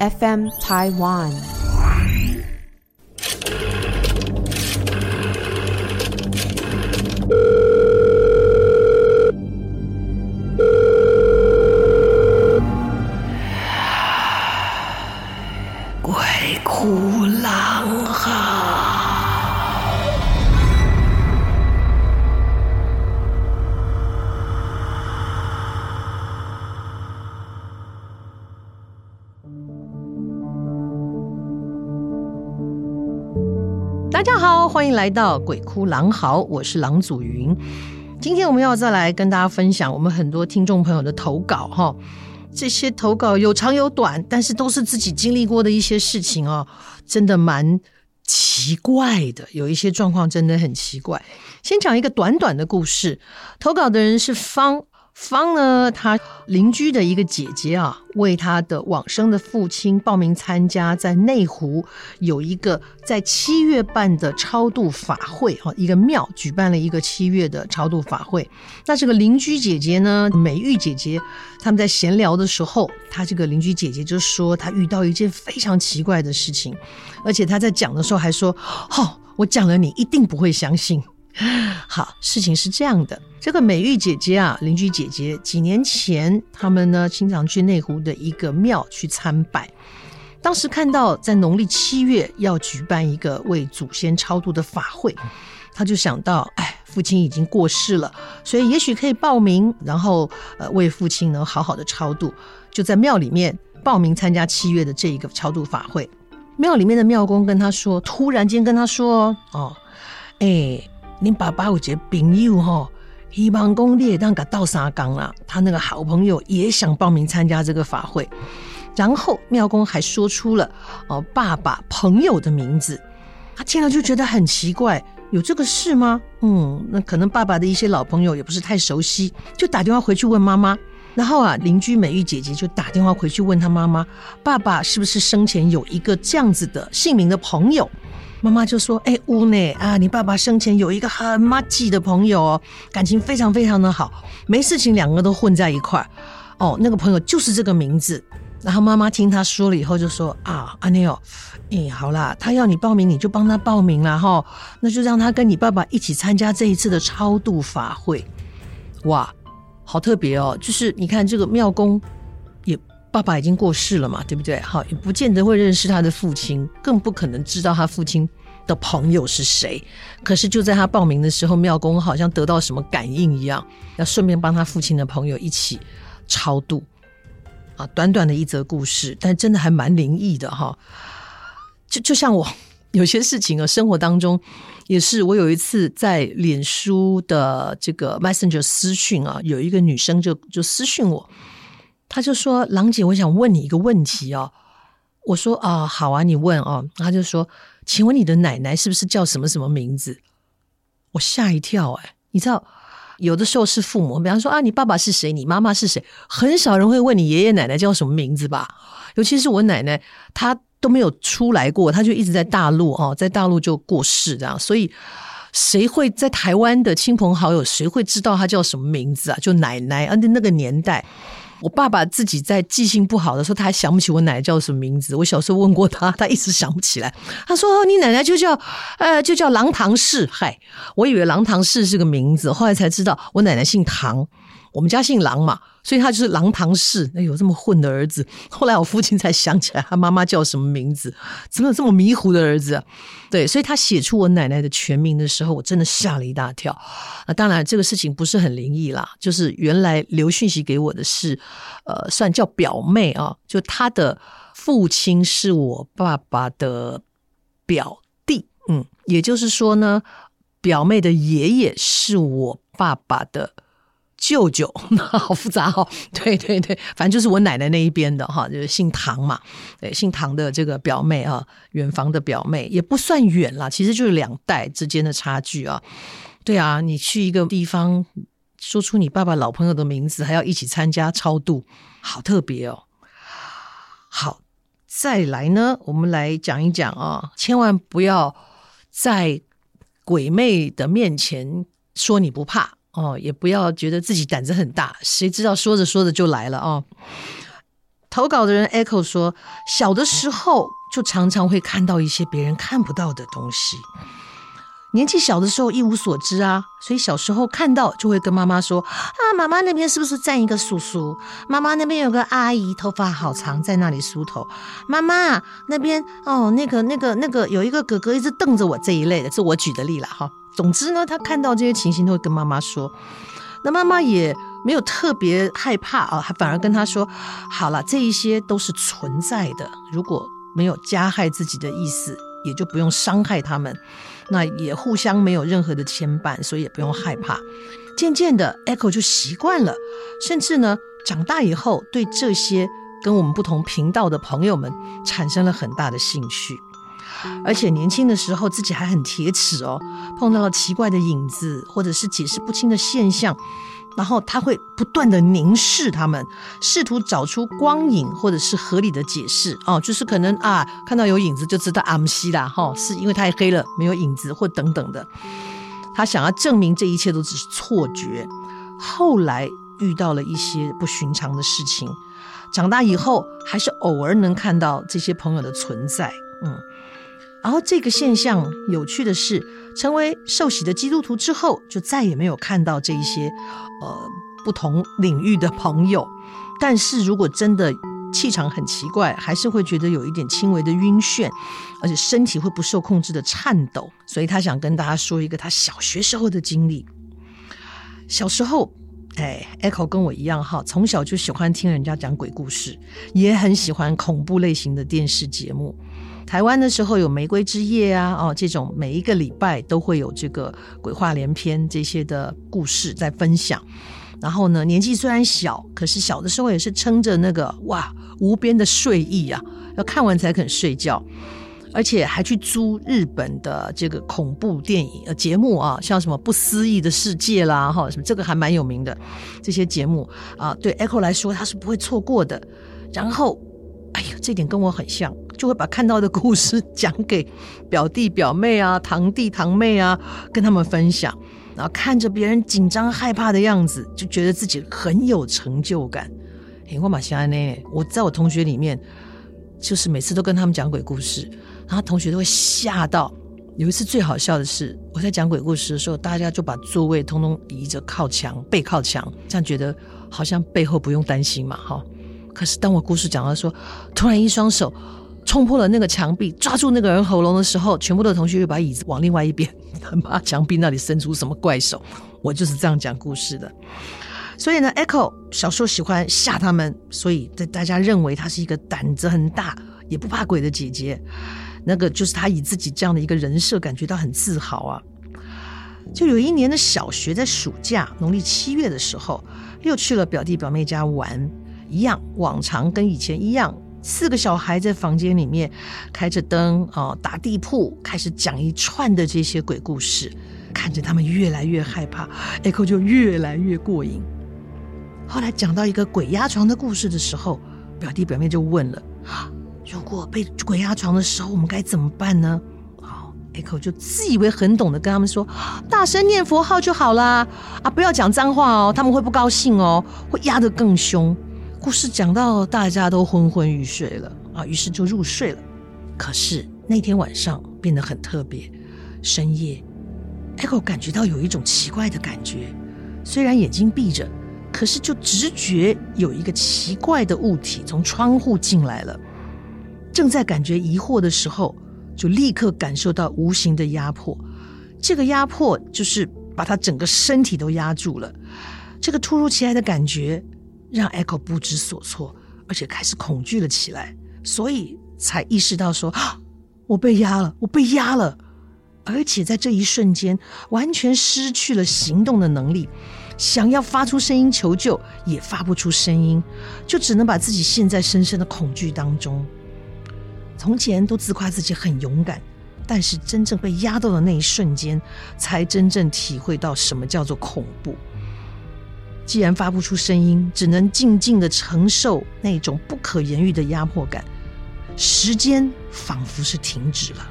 FM Taiwan。欢迎来到《鬼哭狼嚎》，我是郎祖筠。今天我们要再来跟大家分享我们很多听众朋友的投稿哈。这些投稿有长有短，但是都是自己经历过的一些事情哦，真的蛮奇怪的。有一些状况真的很奇怪。先讲一个短短的故事，投稿的人是方。方呢，他邻居的一个姐姐啊，为他的往生的父亲报名参加，在内湖有一个在七月办的超度法会啊，一个庙举办了一个七月的超度法会。那这个邻居姐姐呢，美玉姐姐，他们在闲聊的时候，她这个邻居姐姐就说，她遇到一件非常奇怪的事情，而且她在讲的时候还说：“哦，我讲了，你一定不会相信。” 好，事情是这样的。这个美玉姐姐啊，邻居姐姐，几年前他们呢经常去内湖的一个庙去参拜。当时看到在农历七月要举办一个为祖先超度的法会，他就想到，哎，父亲已经过世了，所以也许可以报名，然后呃为父亲能好好的超度，就在庙里面报名参加七月的这一个超度法会。庙里面的庙公跟他说，突然间跟他说，哦，哎。你爸爸有一个朋友哈，希望公你也当个倒三缸啦。他那个好朋友也想报名参加这个法会，然后庙公还说出了哦爸爸朋友的名字。他听了就觉得很奇怪，有这个事吗？嗯，那可能爸爸的一些老朋友也不是太熟悉，就打电话回去问妈妈。然后啊，邻居美玉姐姐就打电话回去问他妈妈，爸爸是不是生前有一个这样子的姓名的朋友？妈妈就说：“哎，屋内啊，你爸爸生前有一个很麻吉的朋友哦，感情非常非常的好，没事情两个都混在一块。哦，那个朋友就是这个名字。然后妈妈听他说了以后就说：啊，阿内哦，哎，好啦，他要你报名，你就帮他报名了哈、那就让他跟你爸爸一起参加这一次的超度法会。哇，好特别哦！就是你看这个庙公。”爸爸已经过世了嘛，对不对？好，也不见得会认识他的父亲，更不可能知道他父亲的朋友是谁。可是就在他报名的时候，庙公好像得到什么感应一样，要顺便帮他父亲的朋友一起超度。啊，短短的一则故事，但真的还蛮灵异的哈。就就像我有些事情啊，生活当中也是。我有一次在脸书的这个 Messenger 私讯啊，有一个女生就就私讯我。他就说：“郎姐，我想问你一个问题哦。”我说：“啊，好啊，你问哦。”他就说：“请问你的奶奶是不是叫什么什么名字？”我吓一跳哎！你知道，有的时候是父母，比方说啊，你爸爸是谁？你妈妈是谁？很少人会问你爷爷奶奶叫什么名字吧？尤其是我奶奶，她都没有出来过，她就一直在大陆哦，在大陆就过世这样，所以谁会在台湾的亲朋好友，谁会知道她叫什么名字啊？就奶奶，而且那个年代。我爸爸自己在记性不好的时候，他还想不起我奶奶叫什么名字。我小时候问过他，他一直想不起来。他说：“你奶奶就叫呃，就叫郎唐氏。”嗨，我以为郎唐氏是个名字，后来才知道我奶奶姓唐，我们家姓郎嘛。所以他就是郎唐氏，那有这么混的儿子。后来我父亲才想起来，他妈妈叫什么名字？怎么有这么迷糊的儿子啊？对，所以他写出我奶奶的全名的时候，我真的吓了一大跳。啊，当然这个事情不是很灵异啦，就是原来留讯息给我的是，呃，算叫表妹啊，就他的父亲是我爸爸的表弟，嗯，也就是说呢，表妹的爷爷是我爸爸的。舅舅，好复杂哦。对对对，反正就是我奶奶那一边的哈，就是姓唐嘛。对，姓唐的这个表妹啊，远房的表妹也不算远啦，其实就是两代之间的差距啊。对啊，你去一个地方，说出你爸爸老朋友的名字，还要一起参加超度，好特别哦。好，再来呢，我们来讲一讲啊，千万不要在鬼魅的面前说你不怕。哦，也不要觉得自己胆子很大，谁知道说着说着就来了哦。投稿的人 Echo 说，小的时候就常常会看到一些别人看不到的东西。年纪小的时候一无所知啊，所以小时候看到就会跟妈妈说：“啊，妈妈那边是不是站一个叔叔？妈妈那边有个阿姨，头发好长，在那里梳头。妈妈那边哦，那个那个那个有一个哥哥一直瞪着我这一类的，是我举的例了哈。总之呢，他看到这些情形都会跟妈妈说，那妈妈也没有特别害怕啊，还反而跟他说：好了，这一些都是存在的，如果没有加害自己的意思，也就不用伤害他们。”那也互相没有任何的牵绊，所以也不用害怕。渐渐的，Echo 就习惯了，甚至呢，长大以后对这些跟我们不同频道的朋友们产生了很大的兴趣。而且年轻的时候自己还很铁齿哦，碰到了奇怪的影子或者是解释不清的现象。然后他会不断的凝视他们，试图找出光影或者是合理的解释哦，就是可能啊看到有影子就知道阿姆西啦哈，是因为太黑了没有影子或等等的。他想要证明这一切都只是错觉。后来遇到了一些不寻常的事情，长大以后还是偶尔能看到这些朋友的存在，嗯。然后这个现象有趣的是，成为受洗的基督徒之后，就再也没有看到这一些，呃，不同领域的朋友。但是如果真的气场很奇怪，还是会觉得有一点轻微的晕眩，而且身体会不受控制的颤抖。所以他想跟大家说一个他小学时候的经历。小时候，哎，Echo 跟我一样哈，从小就喜欢听人家讲鬼故事，也很喜欢恐怖类型的电视节目。台湾的时候有《玫瑰之夜》啊，哦，这种每一个礼拜都会有这个鬼话连篇这些的故事在分享。然后呢，年纪虽然小，可是小的时候也是撑着那个哇无边的睡意啊，要看完才肯睡觉，而且还去租日本的这个恐怖电影呃节目啊，像什么《不思议的世界》啦，哈，什么这个还蛮有名的这些节目啊，对 Echo 来说他是不会错过的。然后，哎呀，这点跟我很像。就会把看到的故事讲给表弟表妹啊、堂弟堂妹啊，跟他们分享，然后看着别人紧张害怕的样子，就觉得自己很有成就感。我马西安呢？我在我同学里面，就是每次都跟他们讲鬼故事，然后同学都会吓到。有一次最好笑的是，我在讲鬼故事的时候，大家就把座位通通移着靠墙，背靠墙，这样觉得好像背后不用担心嘛，哈。可是当我故事讲到说，突然一双手。冲破了那个墙壁，抓住那个人喉咙的时候，全部的同学又把椅子往另外一边，很怕墙壁那里伸出什么怪手。我就是这样讲故事的。所以呢，Echo 小时候喜欢吓他们，所以在大家认为她是一个胆子很大、也不怕鬼的姐姐。那个就是她以自己这样的一个人设感觉到很自豪啊。就有一年的小学，在暑假农历七月的时候，又去了表弟表妹家玩，一样往常跟以前一样。四个小孩在房间里面开着灯哦，打地铺，开始讲一串的这些鬼故事，看着他们越来越害怕，Echo 就越来越过瘾。后来讲到一个鬼压床的故事的时候，表弟表妹就问了：如果被鬼压床的时候，我们该怎么办呢？好，Echo 就自以为很懂得跟他们说：大声念佛号就好啦，啊，不要讲脏话哦，他们会不高兴哦，会压得更凶。故事讲到大家都昏昏欲睡了啊，于是就入睡了。可是那天晚上变得很特别，深夜，Echo 感觉到有一种奇怪的感觉。虽然眼睛闭着，可是就直觉有一个奇怪的物体从窗户进来了。正在感觉疑惑的时候，就立刻感受到无形的压迫。这个压迫就是把他整个身体都压住了。这个突如其来的感觉。让 Echo 不知所措，而且开始恐惧了起来，所以才意识到说：“啊，我被压了，我被压了！”而且在这一瞬间，完全失去了行动的能力，想要发出声音求救也发不出声音，就只能把自己陷在深深的恐惧当中。从前都自夸自己很勇敢，但是真正被压到的那一瞬间，才真正体会到什么叫做恐怖。既然发不出声音，只能静静的承受那种不可言喻的压迫感。时间仿佛是停止了，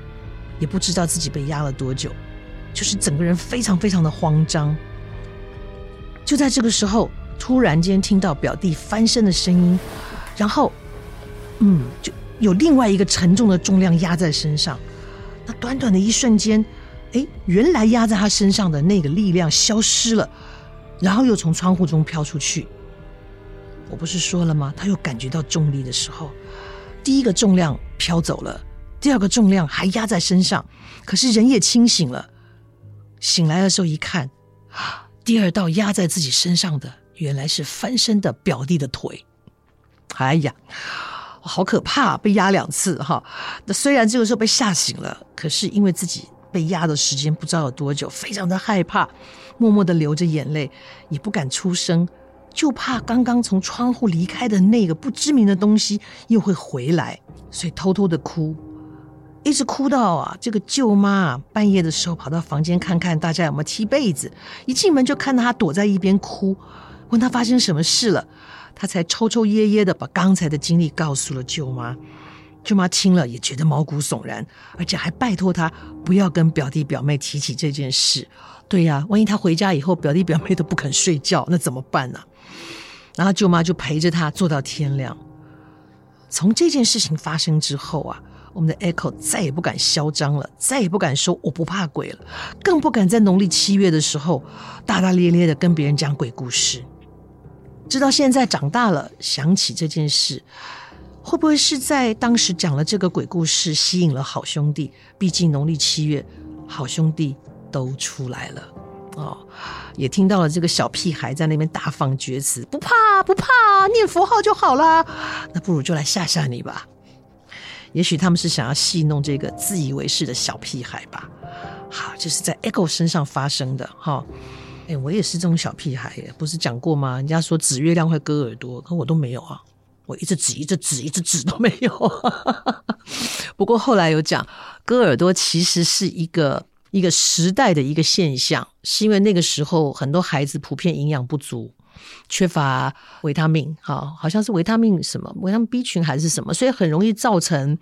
也不知道自己被压了多久，就是整个人非常非常的慌张。就在这个时候，突然间听到表弟翻身的声音，然后嗯，就有另外一个沉重的重量压在身上。那短短的一瞬间，哎，原来压在他身上的那个力量消失了，然后又从窗户中飘出去。我不是说了吗？他又感觉到重力的时候，第一个重量飘走了，第二个重量还压在身上，可是人也清醒了。醒来的时候一看，第二道压在自己身上的原来是翻身的表弟的腿。哎呀，好可怕，被压两次哈。那虽然这个时候被吓醒了，可是因为自己被压的时间不知道有多久，非常的害怕，默默的流着眼泪，也不敢出声。就怕刚刚从窗户离开的那个不知名的东西又会回来，所以偷偷的哭，一直哭到啊，这个舅妈半夜的时候跑到房间看看大家有没有踢被子，一进门就看到她躲在一边哭，问她发生什么事了，她才抽抽噎噎的把刚才的经历告诉了舅妈。舅妈听了也觉得毛骨悚然，而且还拜托她不要跟表弟表妹提起这件事。对呀，万一他回家以后表弟表妹都不肯睡觉，那怎么办呢？然后舅妈就陪着他坐到天亮。从这件事情发生之后啊，我们的 Echo 再也不敢嚣张了，再也不敢说我不怕鬼了，更不敢在农历七月的时候大大咧咧的跟别人讲鬼故事。直到现在长大了，想起这件事，会不会是在当时讲了这个鬼故事吸引了好兄弟？毕竟农历七月，好兄弟都出来了。哦，也听到了这个小屁孩在那边大放厥词，不怕不怕，念佛号就好了。那不如就来吓吓你吧。也许他们是想要戏弄这个自以为是的小屁孩吧。好，这是在 Echo 身上发生的哈。哎，我也是这种小屁孩耶，不是讲过吗？人家说指月亮会割耳朵，可我都没有啊。我一直指，一直指，一直指都没有。不过后来有讲，割耳朵其实是一个。一个时代的一个现象，是因为那个时候很多孩子普遍营养不足，缺乏维他命，好，好像是维他命什么，维他命 B 群还是什么，所以很容易造成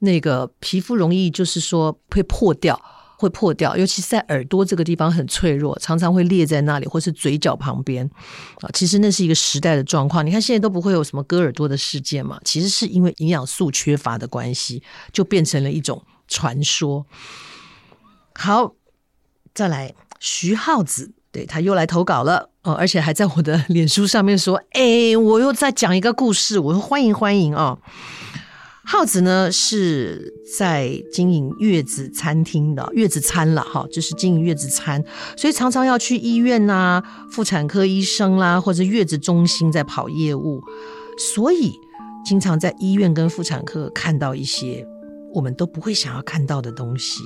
那个皮肤容易就是说会破掉，会破掉，尤其是在耳朵这个地方很脆弱，常常会裂在那里，或是嘴角旁边啊。其实那是一个时代的状况。你看现在都不会有什么割耳朵的事件嘛，其实是因为营养素缺乏的关系，就变成了一种传说。好，再来徐浩子，对，他又来投稿了哦，而且还在我的 脸书上面说：“哎，我又在讲一个故事。”我说：“欢迎欢迎啊！”浩子呢是在经营月子餐厅的月子餐了哈，就是经营月子餐，所以常常要去医院呐、妇产科医生啦、或者月子中心在跑业务，所以经常在医院跟妇产科看到一些我们都不会想要看到的东西。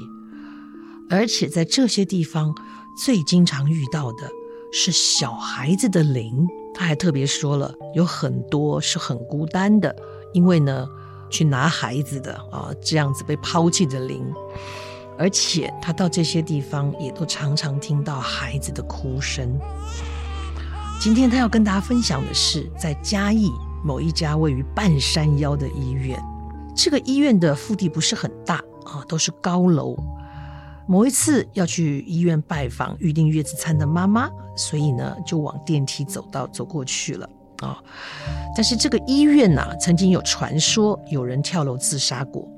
而且在这些地方，最经常遇到的是小孩子的灵。他还特别说了，有很多是很孤单的，因为呢，去拿孩子的啊，这样子被抛弃的灵。而且他到这些地方，也都常常听到孩子的哭声。今天他要跟大家分享的是，在嘉义某一家位于半山腰的医院。这个医院的腹地不是很大啊，都是高楼。某一次要去医院拜访预定月子餐的妈妈，所以呢就往电梯走到走过去了啊、但是这个医院呐、曾经有传说有人跳楼自杀过。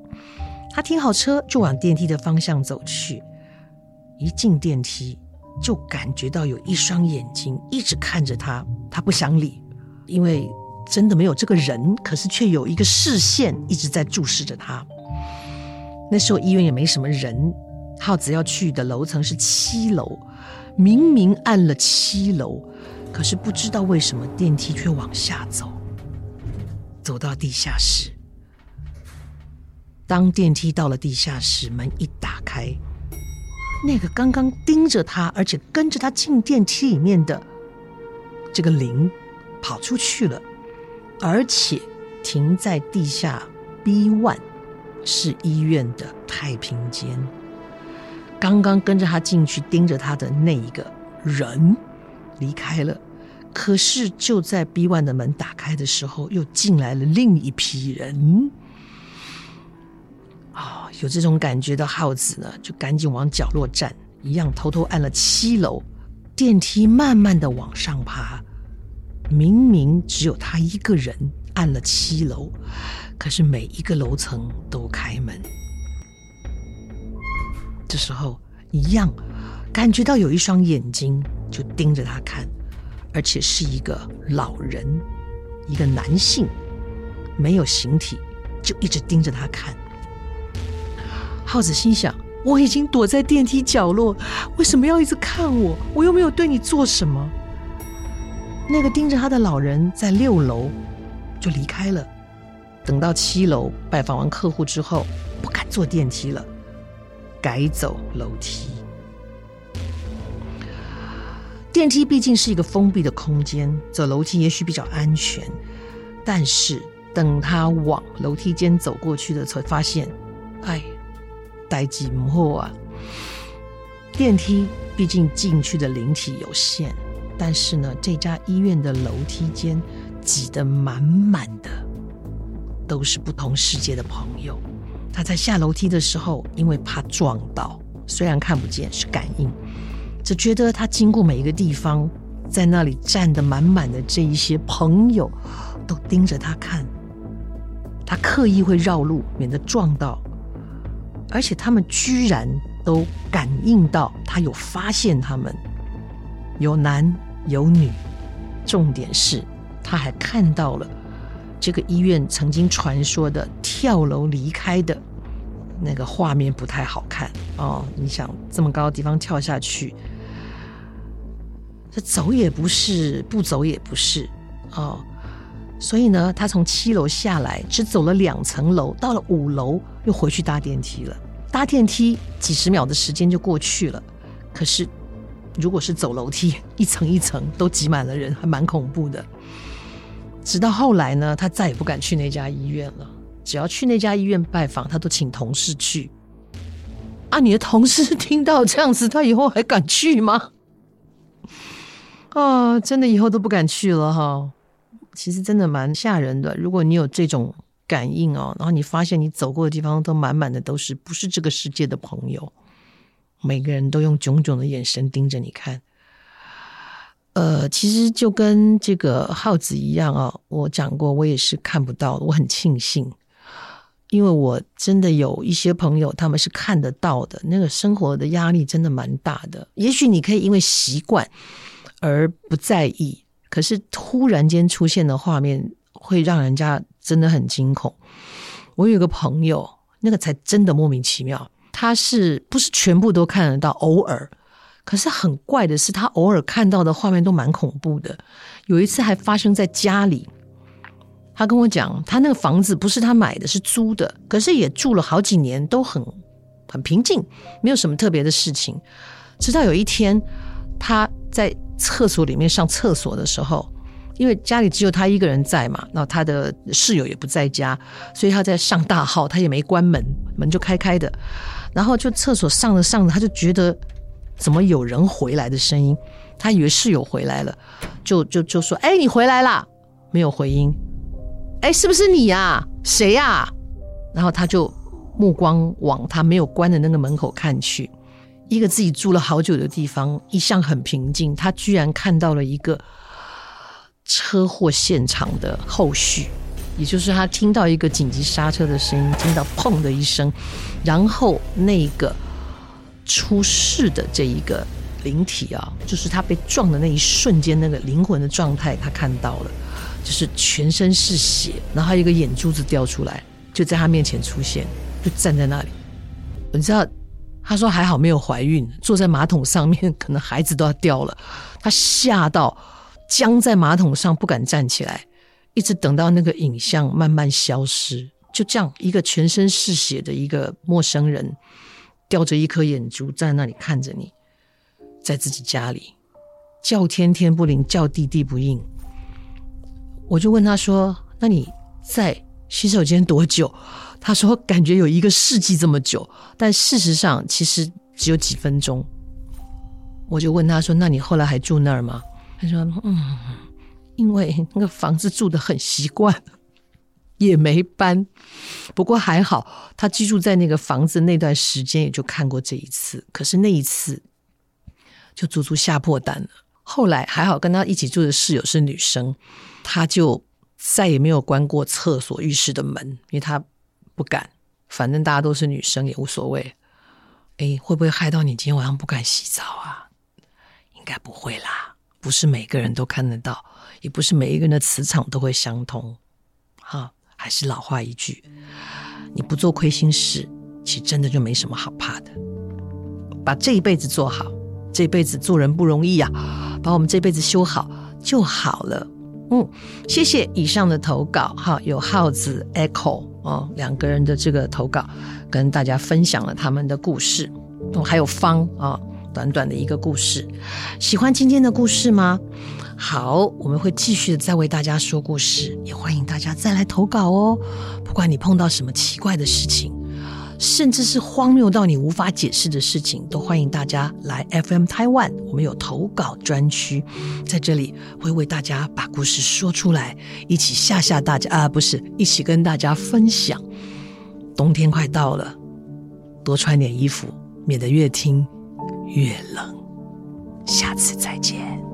他停好车就往电梯的方向走去，一进电梯就感觉到有一双眼睛一直看着他，他不想理，因为真的没有这个人，可是却有一个视线一直在注视着他。那时候医院也没什么人。浩子要去的楼层是七楼，明明按了七楼，可是不知道为什么电梯却往下走，走到地下室。当电梯到了地下室，门一打开，那个刚刚盯着他，而且跟着他进电梯里面的这个灵跑出去了，而且停在地下 B one，是医院的太平间。刚刚跟着他进去盯着他的那一个人离开了，可是就在 B one 的门打开的时候，又进来了另一批人。啊、有这种感觉的浩子呢，就赶紧往角落站，一样偷偷按了七楼电梯，慢慢的往上爬。明明只有他一个人按了七楼，可是每一个楼层都开门。这时候一样感觉到有一双眼睛就盯着他看，而且是一个老人，一个男性，没有形体，就一直盯着他看。耗子心想：我已经躲在电梯角落，为什么要一直看我？我又没有对你做什么。那个盯着他的老人在六楼就离开了。等到七楼拜访完客户之后，不敢坐电梯了，改走楼梯。电梯毕竟是一个封闭的空间，走楼梯也许比较安全。但是等他往楼梯间走过去的才，发现，哎，代志不好啊！电梯毕竟进去的灵体有限。但是呢，这家医院的楼梯间挤得满满的，都是不同世界的朋友。他在下楼梯的时候，因为怕撞到，虽然看不见，是感应，只觉得他经过每一个地方，在那里站得满满的这一些朋友，都盯着他看。他刻意会绕路，免得撞到，而且他们居然都感应到他有发现他们。有男有女，重点是他还看到了这个医院曾经传说的跳楼离开的那个画面，不太好看哦。你想这么高的地方跳下去，这走也不是，不走也不是哦。所以呢，他从七楼下来，只走了两层楼，到了五楼又回去搭电梯了。搭电梯几十秒的时间就过去了，可是。如果是走楼梯，一层一层都挤满了人，还蛮恐怖的。直到后来呢，他再也不敢去那家医院了。只要去那家医院拜访，他都请同事去。啊，你的同事 听到这样子，他以后还敢去吗？啊，真的以后都不敢去了哈。其实真的蛮吓人的。如果你有这种感应哦，然后你发现你走过的地方都满满的都是不是这个世界的朋友。每个人都用炯炯的眼神盯着你看，呃，其实就跟这个耗子一样啊。我讲过，我也是看不到，我很庆幸，因为我真的有一些朋友，他们是看得到的。那个生活的压力真的蛮大的。也许你可以因为习惯而不在意，可是突然间出现的画面会让人家真的很惊恐。我有一个朋友，那个才真的莫名其妙。他是不是全部都看得到？偶尔，可是很怪的是，他偶尔看到的画面都蛮恐怖的。有一次还发生在家里，他跟我讲，他那个房子不是他买的，是租的，可是也住了好几年，都很很平静，没有什么特别的事情。直到有一天，他在厕所里面上厕所的时候，因为家里只有他一个人在嘛，那他的室友也不在家，所以他在上大号，他也没关门，门就开开的。然后就厕所上着上着，他就觉得怎么有人回来的声音，他以为室友回来了，就就就说：“哎，你回来啦！”没有回音。哎，是不是你呀？谁呀？然后他就目光往他没有关的那个门口看去，一个自己住了好久的地方，一向很平静，他居然看到了一个车祸现场的后续。也就是他听到一个紧急刹车的声音，听到砰的一声，然后那个出事的这一个灵体啊，就是他被撞的那一瞬间那个灵魂的状态，他看到了，就是全身是血，然后一个眼珠子掉出来，就在他面前出现，就站在那里。你知道，他说还好没有怀孕，坐在马桶上面，可能孩子都要掉了，他吓到僵在马桶上，不敢站起来。一直等到那个影像慢慢消失，就这样，一个全身是血的一个陌生人，吊着一颗眼珠在那里看着你，在自己家里叫天天不灵，叫地地不应。我就问他说：“那你在洗手间多久？”他说：“感觉有一个世纪这么久，但事实上其实只有几分钟。”我就问他说：“那你后来还住那儿吗？”他说：“嗯。”因为那个房子住得很习惯，也没搬。不过还好，他居住在那个房子那段时间，也就看过这一次。可是那一次，就足足吓破胆了。后来还好，跟他一起住的室友是女生，他就再也没有关过厕所、浴室的门，因为他不敢。反正大家都是女生，也无所谓。哎，会不会害到你今天晚上不敢洗澡啊？应该不会啦，不是每个人都看得到，也不是每一个人的磁场都会相通。哈，还是老话一句，你不做亏心事，其实真的就没什么好怕的。把这一辈子做好，这辈子做人不容易呀，把我们这辈子修好就好了。嗯，谢谢以上的投稿哈，有耗子 Echo 哦，两个人的这个投稿，跟大家分享了他们的故事。哦，还有方啊，短短的一个故事，喜欢今天的故事吗？好，我们会继续的再为大家说故事，也欢迎大家再来投稿哦。不管你碰到什么奇怪的事情。甚至是荒谬到你无法解释的事情，都欢迎大家来 FM Taiwan。我们有投稿专区，在这里会为大家把故事说出来，一起吓吓大家啊！不是，一起跟大家分享。冬天快到了，多穿点衣服，免得越听越冷。下次再见。